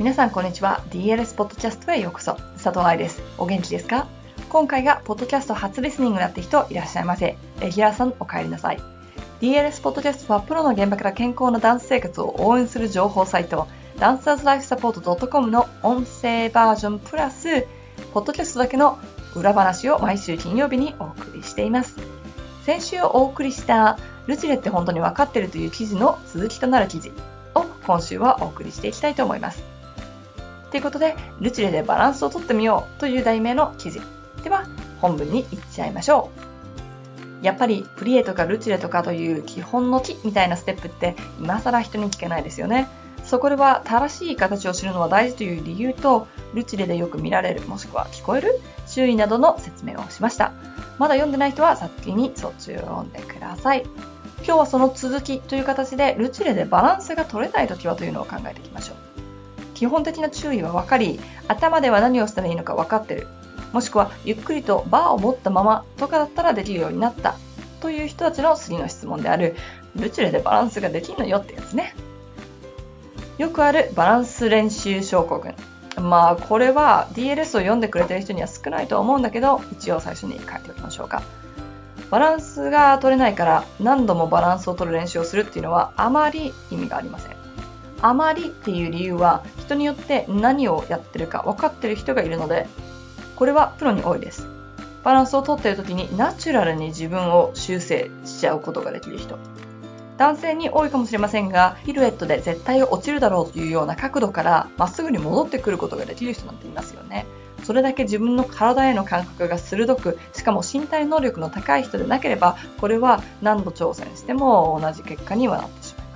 皆さんこんにちは。DLS ポッドキャストへようこそ。佐藤愛です。お元気ですか？今回がポッドキャスト初リスニングだって人いらっしゃいませ。レギュラーさんお帰りなさい。DLS ポッドキャストはプロの現場から健康なダンス生活を応援する情報サイトダンサーズライフサポート .com の音声バージョンプラスポッドキャストだけの裏話を毎週金曜日にお送りしています。先週お送りしたルチレって本当に分かってるという記事の続きとなる記事を今週はお送りしていきたいと思います。ということで、ルチレでバランスをとってみようという題名の記事。では、本文に行っちゃいましょう。やっぱりプリエとかルチレとかという基本の木みたいなステップって今更人に聞けないですよね。そこでは正しい形を知るのは大事という理由と、ルチレでよく見られるもしくは聞こえる周囲などの説明をしました。まだ読んでない人は先にそっちを読んでください。今日はその続きという形でルチレでバランスが取れない時はというのを考えていきましょう。基本的な注意は分かり、頭では何をしたらいいのか分かってる。もしくはゆっくりとバーを持ったままとかだったらできるようになったという人たちの次の質問であるルチレでバランスができんのよってやつね。よくあるバランス練習症候群。まあこれは DLS を読んでくれてる人には少ないとは思うんだけど一応最初に書いておきましょうかバランスが取れないから何度もバランスを取る練習をするっていうのはあまり意味がありませんあまりっていう理由は人によって何をやってるか分かってる人がいるのでこれはプロに多いですバランスを取ってる時にナチュラルに自分を修正しちゃうことができる人男性に多いかもしれませんが、ピルエットで絶対落ちるだろうというような角度からまっすぐに戻ってくることができる人なんていますよね。それだけ自分の体への感覚が鋭く、しかも身体能力の高い人でなければ、これは何度挑戦しても同じ結果にはなってしまいます。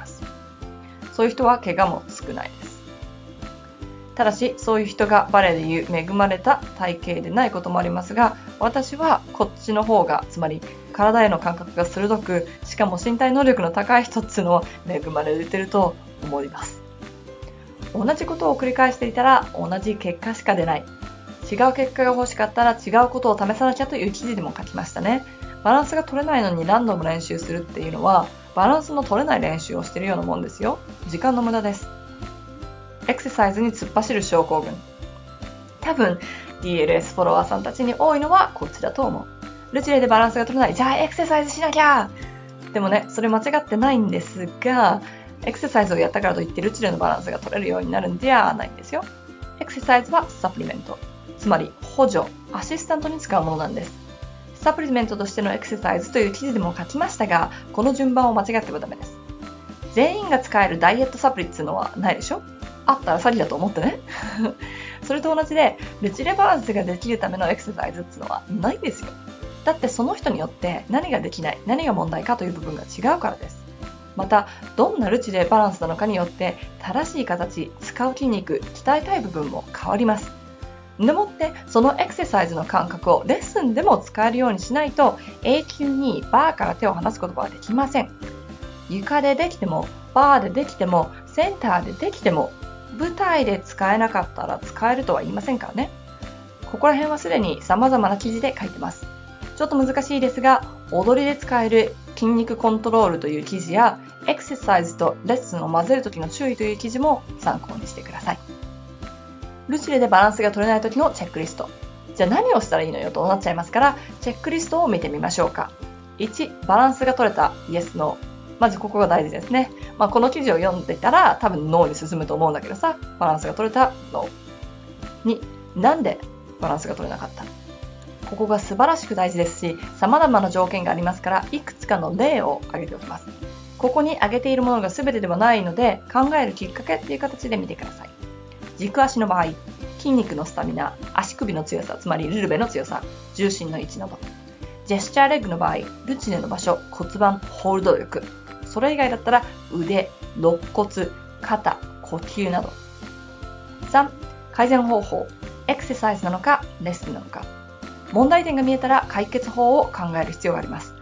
そういう人は怪我も少ないです。ただし、そういう人がバレエでいう恵まれた体型でないこともありますが、私はこっちの方が、つまり体への感覚が鋭く、しかも身体能力の高い人っつうのを恵まれてると思います。同じことを繰り返していたら同じ結果しか出ない。違う結果が欲しかったら違うことを試さなきゃという記事でも書きましたね。バランスが取れないのに何度も練習するっていうのは、バランスの取れない練習をしているようなもんですよ。時間の無駄です。エクササイズに突っ走る症候群。多分、DLS フォロワーさんたちに多いのはこっちだと思う。ルチレでバランスが取れない。じゃあエクササイズしなきゃでもね、それ間違ってないんですが、エクササイズをやったからといってルチレのバランスが取れるようになるんではないんですよ。エクササイズはサプリメント。つまり補助、アシスタントに使うものなんです。サプリメントとしてのエクササイズという記事でも書きましたが、この順番を間違ってはダメです。全員が使えるダイエットサプリっていうのはないでしょ？あったら詐欺だと思ってね。それと同じで、ルチレバランスができるためのエクササイズっていうのはないですよ。だってその人によって何ができない、何が問題かという部分が違うからです。また、どんなルチでバランスなのかによって正しい形、使う筋肉、鍛えたい部分も変わります。でもって、そのエクササイズの感覚をレッスンでも使えるようにしないと永久にバーから手を離すことはできません。床でできても、バーでできても、センターでできても、舞台で使えなかったら使えるとは言いませんからね。ここら辺はすでに様々な記事で書いてます。ちょっと難しいですが、踊りで使える筋肉コントロールという記事や、エクササイズとレッスンを混ぜるときの注意という記事も参考にしてください。ルチレでバランスが取れないときのチェックリスト。じゃあ何をしたらいいのよとなっちゃいますから、チェックリストを見てみましょうか。1、バランスが取れた Yes, No。まずここが大事ですね。まあ、この記事を読んでたら多分脳に進むと思うんだけどさ、バランスが取れた？No。2、なんでバランスが取れなかった？ここが素晴らしく大事ですし、様々な条件がありますから、いくつかの例を挙げておきます。ここに挙げているものが全てではないので、考えるきっかけっていう形で見てください。軸足の場合、筋肉のスタミナ、足首の強さ、つまりルルベの強さ、重心の位置など。ジェスチャーレッグの場合、ルチネの場所、骨盤、ホールド力。それ以外だったら腕、肋骨、肩、呼吸など。3、改善方法。エクササイズなのか、レッスンなのか。問題点が見えたら解決法を考える必要があります。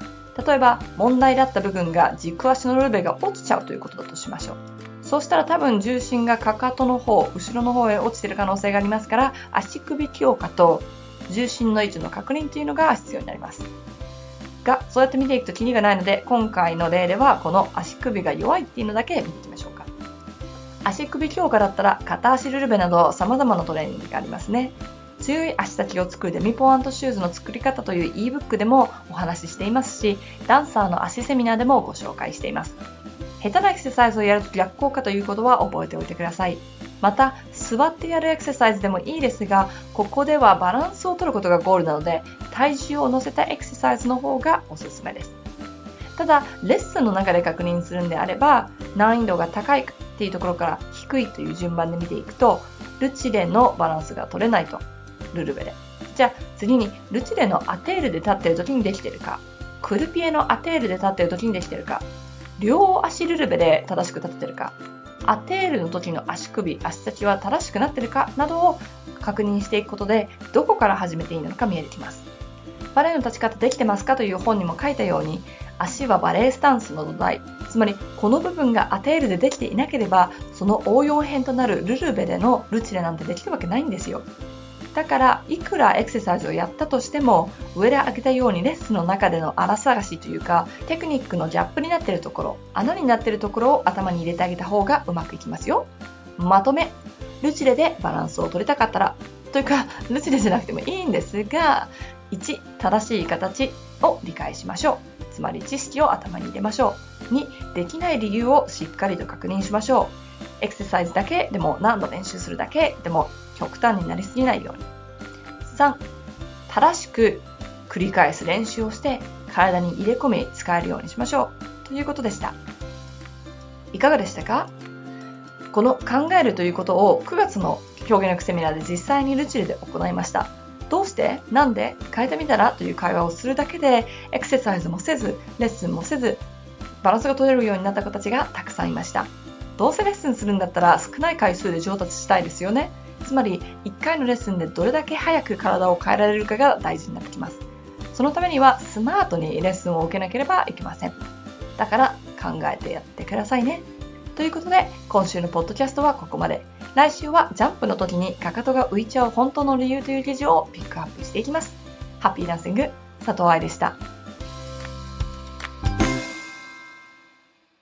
例えば、問題だった部分が軸足のルベが落ちちゃうということだとしましょう。そうしたら多分重心がかかとの方、後ろの方へ落ちている可能性がありますから、足首強化と重心の位置の確認というのが必要になります。が、そうやって見ていくとキリがないので、今回の例ではこの足首が弱いっていうのだけ見ていきましょうか。足首強化だったら片足ルルベなど様々なトレーニングがありますね。強い足先を作るデミポワントシューズの作り方という ebook でもお話ししていますし、ダンサーの足セミナーでもご紹介しています。下手なエクササイズをやると逆効果ということは覚えておいてください。また、座ってやるエクササイズでもいいですが、ここではバランスを取ることがゴールなので、体重を乗せたエクササイズの方がおすすめです。ただ、レッスンの中で確認するんであれば、難易度が高いっていうところから低いという順番で見ていくと、ルチレのバランスが取れないと、ルルベで。じゃあ次に、ルチレのアテールで立ってる時にできてるか、クルピエのアテールで立ってる時にできてるか、両足ルルベで正しく立ててるか、アテールの時の足首、足先は正しくなってるかなどを確認していくことで、どこから始めていいのか見えてきます。バレエの立ち方できてますかという本にも書いたように、足はバレエスタンスの土台、つまりこの部分がアテールでできていなければ、その応用編となるルルベでのルチレなんてできるわけないんですよ。だからいくらエクササイズをやったとしても上で挙げたようにレッスンの中での荒探しというかテクニックのギャップになっているところ穴になっているところを頭に入れてあげた方がうまくいきますよ。まとめ。ルチレでバランスを取りたかったら。というかルチレじゃなくてもいいんですが1正しい形を理解しましょう。つまり知識を頭に入れましょう。2できない理由をしっかりと確認しましょう。エクササイズだけでも何度練習するだけでも極端になりすぎないように。3、正しく繰り返す練習をして体に入れ込み使えるようにしましょう。ということでした。いかがでしたか？この考えるということを9月の表現力セミナーで実際にルチルで行いました。どうして？なんで？変えてみたらという会話をするだけでエクササイズもせず、レッスンもせず、バランスが取れるようになった子たちがたくさんいました。どうせレッスンするんだったら少ない回数で上達したいですよね。つまり1回のレッスンでどれだけ早く体を変えられるかが大事になってきます。そのためにはスマートにレッスンを受けなければいけません。だから考えてやってくださいね。ということで今週のポッドキャストはここまで。来週はジャンプの時にかかとが浮いちゃう本当の理由という記事をピックアップしていきます。ハッピーダンシング佐藤愛でした。